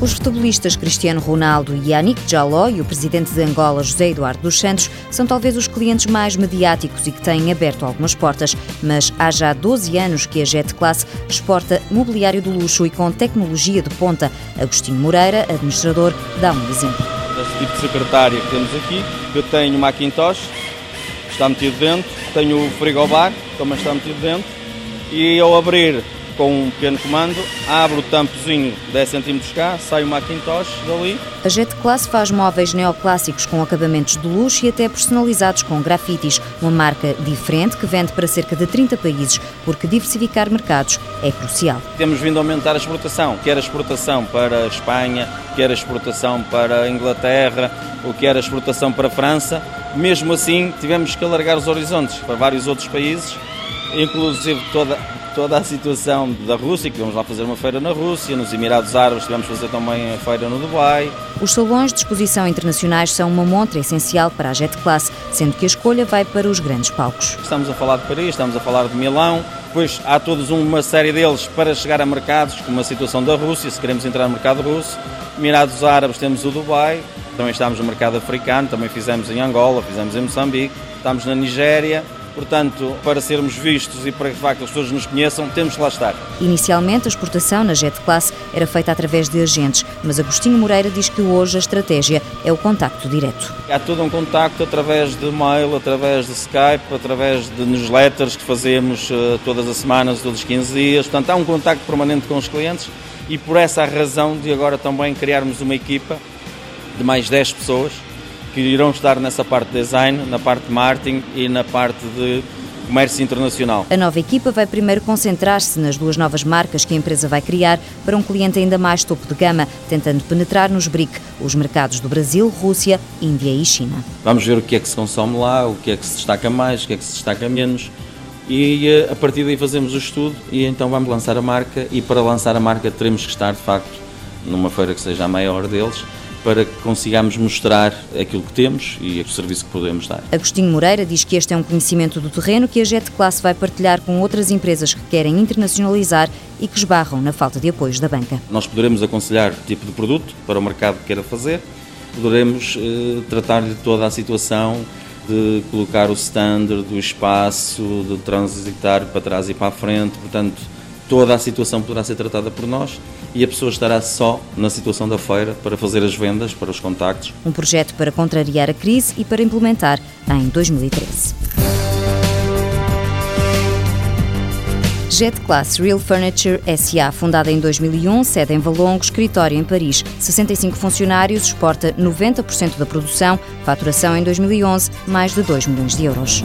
Os futebolistas Cristiano Ronaldo e Yannick Jaló e o presidente de Angola, José Eduardo dos Santos, são talvez os clientes mais mediáticos e que têm aberto algumas portas. Mas há já 12 anos que a Jet Class exporta mobiliário de luxo e com tecnologia de ponta. Agostinho Moreira, administrador, dá um exemplo. Este tipo de secretária que temos aqui, eu tenho uma Macintosh, está metido dentro, tenho o frigobar, também está metido dentro, e ao abrir com um pequeno comando, abre o tampozinho 10 cm cá, sai o Macintosh dali. A Jet Class faz móveis neoclássicos com acabamentos de luxo e até personalizados com grafites, uma marca diferente que vende para cerca de 30 países, porque diversificar mercados é crucial. Temos vindo a aumentar a exportação, quer a exportação para a Espanha, quer a exportação para a Inglaterra, ou quer a exportação para a França. Mesmo assim, tivemos que alargar os horizontes para vários outros países, inclusive toda toda a situação da Rússia, que vamos lá fazer uma feira na Rússia, nos Emirados Árabes tivemos fazer também a feira no Dubai. Os salões de exposição internacionais são uma montra essencial para a Jet Class, sendo que a escolha vai para os grandes palcos. Estamos a falar de Paris, estamos a falar de Milão, depois há todos uma série deles para chegar a mercados, como a situação da Rússia, se queremos entrar no mercado russo. Emirados Árabes temos o Dubai, também estamos no mercado africano, também fizemos em Angola, fizemos em Moçambique, estamos na Nigéria, Portanto, para sermos vistos e para que de facto as pessoas nos conheçam, temos que lá estar. Inicialmente, a exportação na Jet Class era feita através de agentes, mas Agostinho Moreira diz que hoje a estratégia é o contacto direto. Há todo um contacto através de mail, através de Skype, através de newsletters que fazemos uh, todas as semanas, todos os 15 dias. Portanto, há um contacto permanente com os clientes e por essa razão de agora também criarmos uma equipa de mais 10 pessoas que irão estar nessa parte de design, na parte de marketing e na parte de comércio internacional. A nova equipa vai primeiro concentrar-se nas duas novas marcas que a empresa vai criar para um cliente ainda mais topo de gama, tentando penetrar nos BRIC, os mercados do Brasil, Rússia, Índia e China. Vamos ver o que é que se consome lá, o que é que se destaca mais, o que é que se destaca menos e eh, a partir daí fazemos o estudo e então vamos lançar a marca e para lançar a marca teremos que estar de facto numa feira que seja a maior deles para que consigamos mostrar aquilo que temos e o serviço que podemos dar. Agostinho Moreira diz que este é um conhecimento do terreno que a Jet Class vai partilhar com outras empresas que querem internacionalizar e que esbarram na falta de apoios da banca. Nós poderemos aconselhar o tipo de produto para o mercado que queira fazer, poderemos eh, tratar de toda a situação de colocar o standard, do espaço, de transitar para trás e para a frente, portanto toda a situação poderá ser tratada por nós e a pessoa estará só na situação da feira para fazer as vendas, para os contactos. Um projeto para contrariar a crise e para implementar em 2013. Jet Class Real Furniture SA, fundada em 2001, sede em Valongo, escritório em Paris. 65 funcionários, exporta 90% da produção, faturação em 2011, mais de 2 milhões de euros.